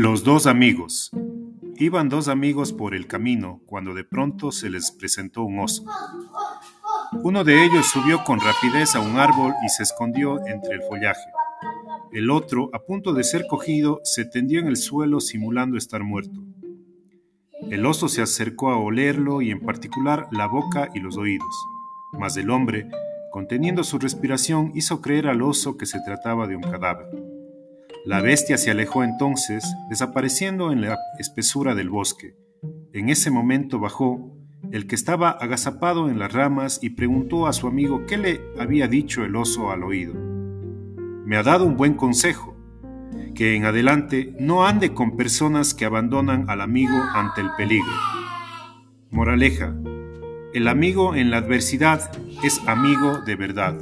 Los dos amigos. Iban dos amigos por el camino cuando de pronto se les presentó un oso. Uno de ellos subió con rapidez a un árbol y se escondió entre el follaje. El otro, a punto de ser cogido, se tendió en el suelo simulando estar muerto. El oso se acercó a olerlo y en particular la boca y los oídos, mas el hombre, conteniendo su respiración, hizo creer al oso que se trataba de un cadáver. La bestia se alejó entonces, desapareciendo en la espesura del bosque. En ese momento bajó el que estaba agazapado en las ramas y preguntó a su amigo qué le había dicho el oso al oído. Me ha dado un buen consejo, que en adelante no ande con personas que abandonan al amigo ante el peligro. Moraleja, el amigo en la adversidad es amigo de verdad.